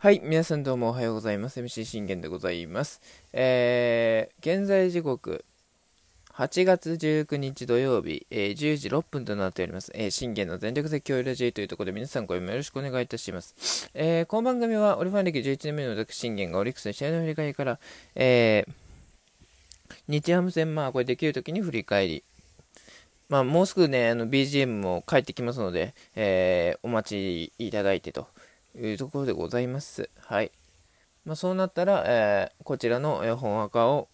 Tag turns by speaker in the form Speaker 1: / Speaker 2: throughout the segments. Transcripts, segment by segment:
Speaker 1: はい、皆さんどうもおはようございます。MC 信玄でございます。えー、現在時刻、8月19日土曜日、えー、10時6分となっております。えー、信玄の全力絶叫ラジオというところで皆さんご読みよろしくお願いいたします。えー、この番組はオリファン歴11年目の私信玄がオリックスの試合の振り返りから、えー、日ハム戦、まあこれできるときに振り返り、まあもうすぐね、あの BGM も帰ってきますので、えー、お待ちいただいてと。いうところでございます。はい。まあ、そうなったら、えー、こちらの本赤を、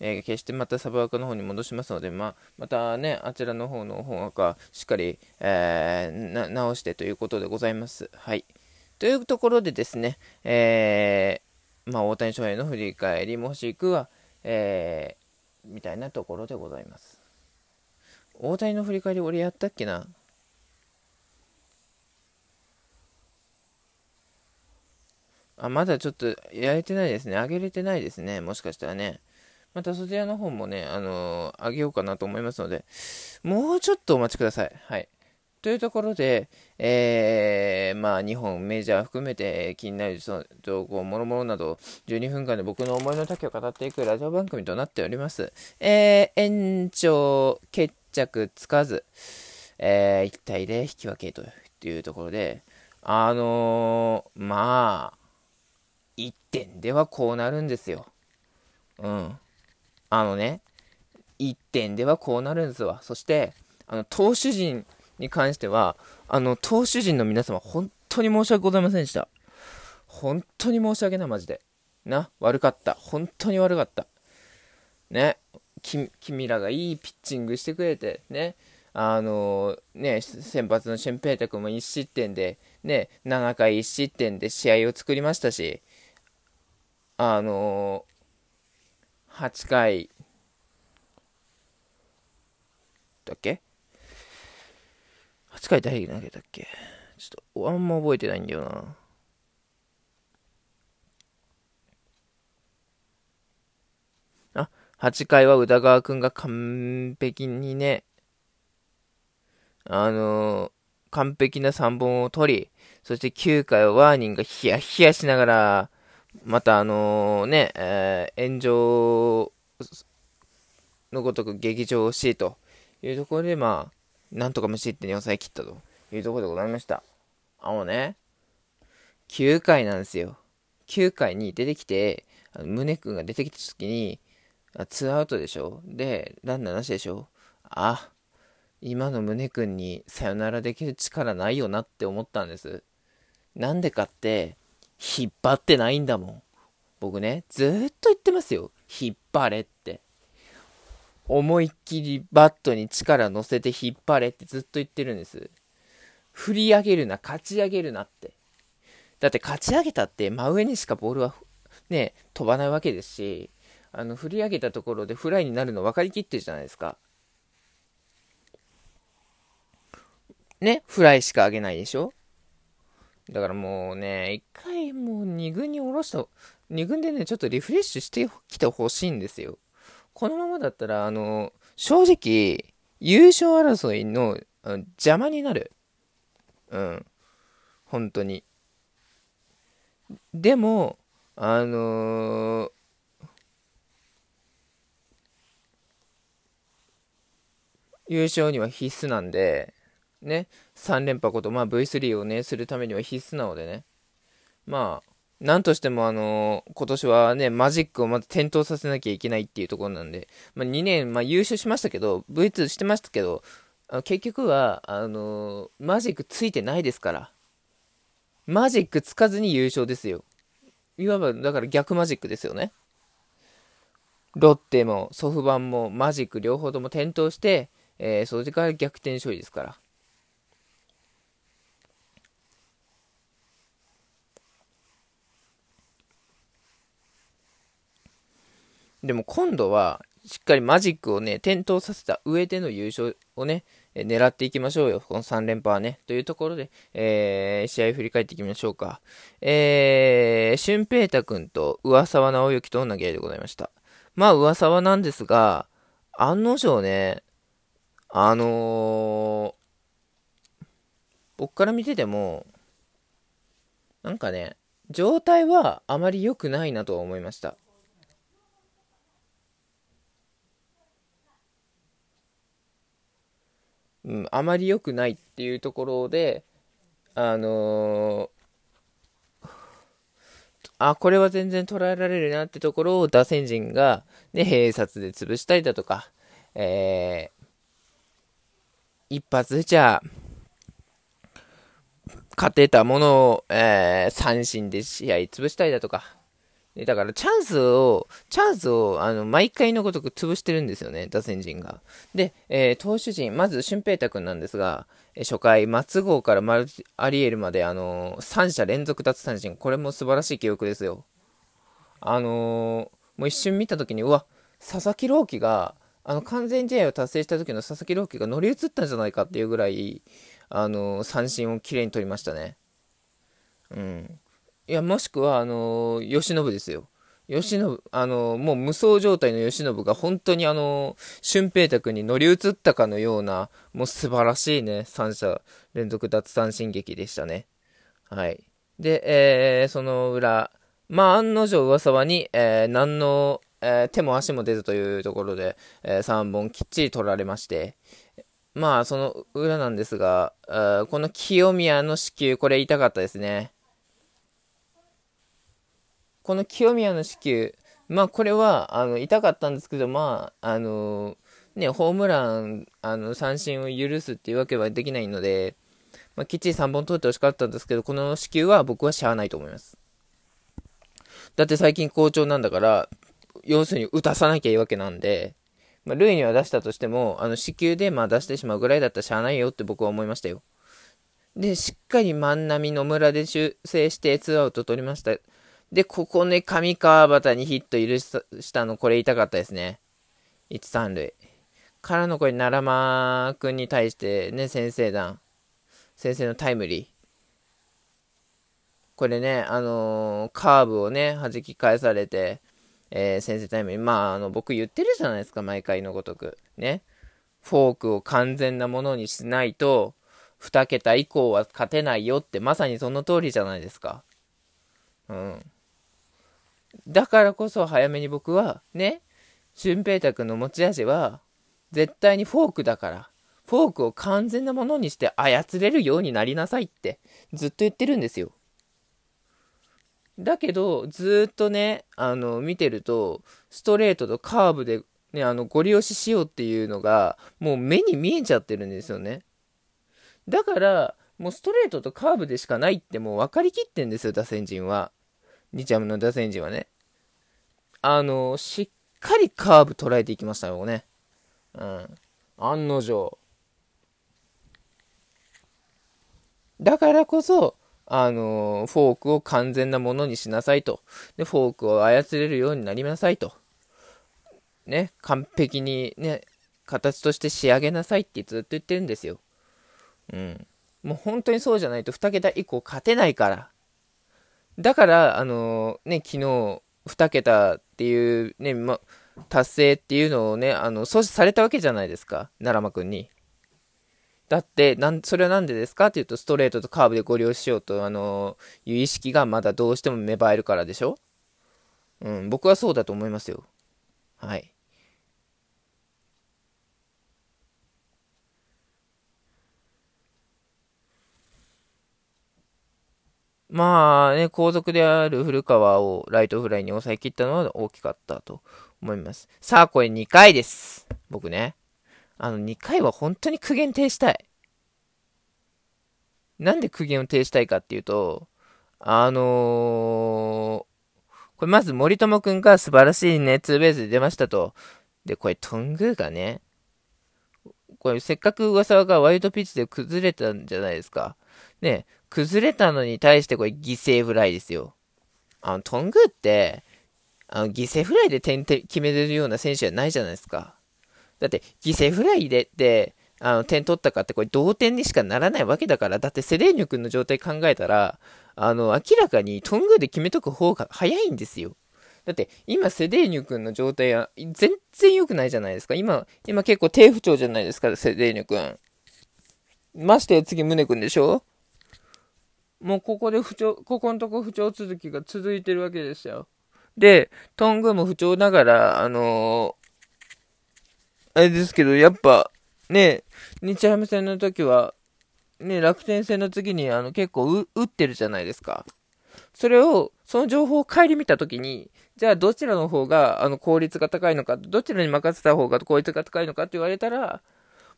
Speaker 1: えー、消してまたサブアカの方に戻しますので、まあ、またね、あちらの方の本赤、しっかり、えー、直してということでございます。はい。というところでですね、えー、まあ、大谷翔平の振り返りもしくは、えー、みたいなところでございます。大谷の振り返り俺やったっけな？あ、まだちょっとやれてないですね。あげれてないですね。もしかしたらね。またそちらの方もね、あのー、あげようかなと思いますので、もうちょっとお待ちください。はい。というところで、えー、まあ、日本、メジャー含めて気になる情報、もろもろなど、12分間で僕の思いの丈を語っていくラジオ番組となっております。えー、延長、決着つかず、えー、1対0引き分けというところで、あのー、まあ、1点ではこうなるんですよ。うん。あのね、1点ではこうなるんですわ。そして、あの、投手陣に関しては、あの、投手陣の皆様、本当に申し訳ございませんでした。本当に申し訳ない、マジで。な、悪かった。本当に悪かった。ね、君らがいいピッチングしてくれて、ね、あのね、先発のシュンペータ君も1失点で、ね、7回1失点で試合を作りましたし、あのー、8回だっけ ?8 回誰投げたっけ？ちょっと、あんま覚えてないんだよな。あ、8回は宇田川くんが完璧にね、あのー、完璧な3本を取り、そして9回はワーニンがヒヤヒヤしながら、またあのね、えー、炎上のごとく劇場をしいというところで、まあ、なんとか無失点に抑え切ったというところでございました。あのね、9回なんですよ。9回に出てきて、あの宗君が出てきた時に、ツーアウトでしょ？で、ランナーなしでしょ？あ、今の宗君にさよならできる力ないよなって思ったんです。なんでかって、引っ張ってないんだもん。僕ね、ずっと言ってますよ。引っ張れって。思いっきりバットに力乗せて引っ張れってずっと言ってるんです。振り上げるな、勝ち上げるなって。だって勝ち上げたって真上にしかボールはね、飛ばないわけですし、あの、振り上げたところでフライになるの分かりきってるじゃないですか。ね、フライしか上げないでしょだからもうね、一回もう2軍に下ろした、2軍でね、ちょっとリフレッシュしてきてほしいんですよ。このままだったら、あの、正直、優勝争いの邪魔になる。うん。本当に。でも、あのー、優勝には必須なんで、ね、3連覇こと、まあ、V3 をね、するためには必須なのでね。まあ、なんとしてもあのー、今年はね、マジックをまず点灯させなきゃいけないっていうところなんで、まあ、2年、まあ、優勝しましたけど、V2 してましたけど、結局は、あのー、マジックついてないですから。マジックつかずに優勝ですよ。いわば、だから逆マジックですよね。ロッテもソフバンもマジック両方とも点灯して、えー、それから逆転勝利ですから。でも今度は、しっかりマジックをね、点灯させた上での優勝をね、え狙っていきましょうよ。この3連覇はね。というところで、えー、試合振り返っていきましょうか。えー、シュンペータ君と上沢直之と投げ合いでございました。まあ、上沢なんですが、案の定ね、あのー、僕から見てても、なんかね、状態はあまり良くないなとは思いました。うん、あまり良くないっていうところで、あのー、あ、これは全然捉えられるなってところを打線陣が、ね、併殺で潰したりだとか、えー、一発じゃ勝てたものを、えー、三振で試合潰したりだとか、だからチャンスを、チャンスを、あの、毎回のごとく潰してるんですよね、打線陣が。で、えー、投手陣、まず、俊平太君なんですが、初回、松郷からマルアリエルまで、あのー、3者連続奪三振。これも素晴らしい記録ですよ。あのー、もう一瞬見たときに、うわ、佐々木朗希が、あの、完全試合を達成した時の佐々木朗希が乗り移ったんじゃないかっていうぐらい、あの三振をきれいに取りましたね。うん。いや、もしくは、あのー、吉信ですよ。吉信、あの、もう無双状態の吉信が本当にあの、俊平太君に乗り移ったかのような、もう素晴らしいね、三者連続奪三振劇でしたね。はい。で、えー、その裏、まあ、案の定噂はに、えー、何の、えー、手も足も出ずというところで、えー、3本きっちり取られまして、まあ、その裏なんですが、この清宮の死球、これ痛かったですね。この清宮の死球、まあこれはあの痛かったんですけど、まあ、あのね、ホームラン、あの三振を許すっていうわけはできないので、まあ、きっちり3本取ってほしかったんですけど、この死球は僕はしゃあないと思います。だって最近好調なんだから、要するに打たさなきゃいいわけなんで、まあ、塁には出したとしても、あの、死球でまあ出してしまうぐらいだったらしゃあないよって僕は思いましたよ。で、しっかり万波野村で修正して2アウト取りました。で、ここね、上川端にヒット許したの、これ痛かったですね。1、3塁。からのこれ、奈良間くんに対してね、先生団。先生のタイムリー。これね、あのー、カーブをね、弾き返されて、えー、先生タイムリー。まあ、あの、僕言ってるじゃないですか、毎回のごとく。ね。フォークを完全なものにしないと、2桁以降は勝てないよって、まさにその通りじゃないですか。うん。だからこそ早めに僕は、ね、俊平太君の持ち味は、絶対にフォークだから、フォークを完全なものにして操れるようになりなさいって、ずっと言ってるんですよ。だけど、ずっとね、あの、見てると、ストレートとカーブで、ね、あの、ゴリ押ししようっていうのが、もう目に見えちゃってるんですよね。だから、もうストレートとカーブでしかないってもう分かりきってんですよ、打線陣は。日ハムの打線陣はね。あの、しっかりカーブ捉えていきましたよね。うん。案の定。だからこそ、あの、フォークを完全なものにしなさいと。で、フォークを操れるようになりなさいと。ね、完璧にね、形として仕上げなさいってずっと言ってるんですよ。うん。もう本当にそうじゃないと2桁以降勝てないから。だから、あの、ね、昨日、2桁っていうね、ま、達成っていうのをね、あの、阻止されたわけじゃないですか。奈良間くんに。だって、なん、それはなんでですかっていうと、ストレートとカーブでご利用しようと、あのー、いう意識がまだどうしても芽生えるからでしょ？うん、僕はそうだと思いますよ。はい。まあね、後続である古川をライトフライに抑え切ったのは大きかったと思います。さあ、これ2回です。僕ね。あの、2回は本当に苦言呈したい。なんで苦言を呈したいかっていうと、あのー、これまず森友くんが素晴らしいね、ツーベースで出ましたと。で、これトングーがね、これせっかく噂がワイルドピッチで崩れたんじゃないですか。ね、崩れたのに対してこれ犠牲フライですよ。あの、トングって、あの、犠牲フライで点決めれるような選手じゃないじゃないですか。だって、犠牲フライでって、あの、点取ったかってこれ同点にしかならないわけだから、だってセレーニョ君の状態考えたら、あの、明らかにトングで決めとく方が早いんですよ。だって、今、セデーニョ君の状態は全然良くないじゃないですか。今、今結構低不調じゃないですか、セデーニョ君。まして次、宗君でしょもうここで不調、ここのとこ不調続きが続いてるわけですよ。で、トングも不調ながら、あのー、あれですけど、やっぱ、ね、日ハム戦の時は、ね、楽天戦の次にあの結構打ってるじゃないですか。それを、その情報を顧みた時に、じゃあどちらの方があの効率が高いのか、どちらに任せた方が効率が高いのかって言われたら、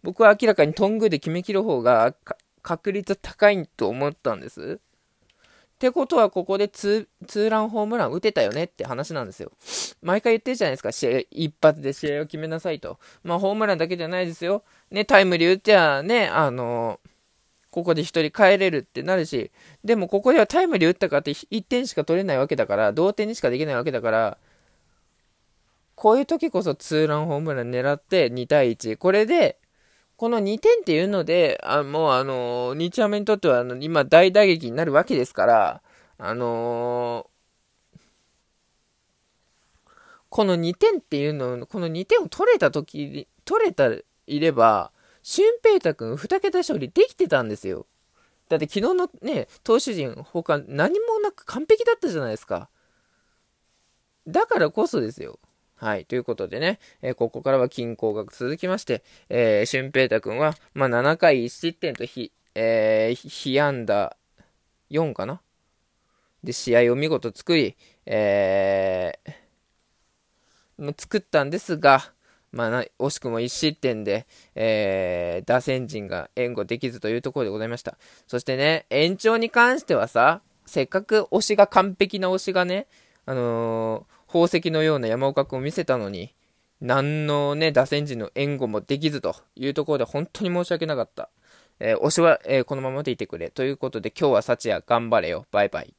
Speaker 1: 僕は明らかにトングで決めきる方が確率高いと思ったんです。ってことは、ここでツーランホームラン打てたよねって話なんですよ。毎回言ってるじゃないですか、試合、一発で試合を決めなさいと。まあ、ホームランだけじゃないですよ。ね、タイムリー打っちゃね、あのここで1人帰れるってなるし、でもここではタイムリー打ったかって1点しか取れないわけだから、同点にしかできないわけだから、こういう時こそツーランホームラン狙って2対1。これで、この2点っていうので、あもうあの、日ハムにとってはあの今大打撃になるわけですから、あのー、この2点っていうの、この2点を取れた時、取れたいれば、俊平太君2桁勝利できてたんですよ。だって昨日のね、投手陣、他何もなく完璧だったじゃないですか。だからこそですよ。はい。ということでね、えー、ここからは均衡が続きまして、えー、俊平太君は、まあ、7回1失点とひ、えー、被安打4かな？で、試合を見事作り、えー、作ったんですが、まあ、惜しくも1失点で、えー、打線陣が援護できずというところでございました。そしてね、延長に関してはさ、せっかく推しが完璧な推しがね、あのー宝石のような山岡君を見せたのに、何のね、打線陣の援護もできずというところで本当に申し訳なかった。えー、推しは、えー、このままでいてくれ。ということで今日は幸也頑張れよ。バイバイ。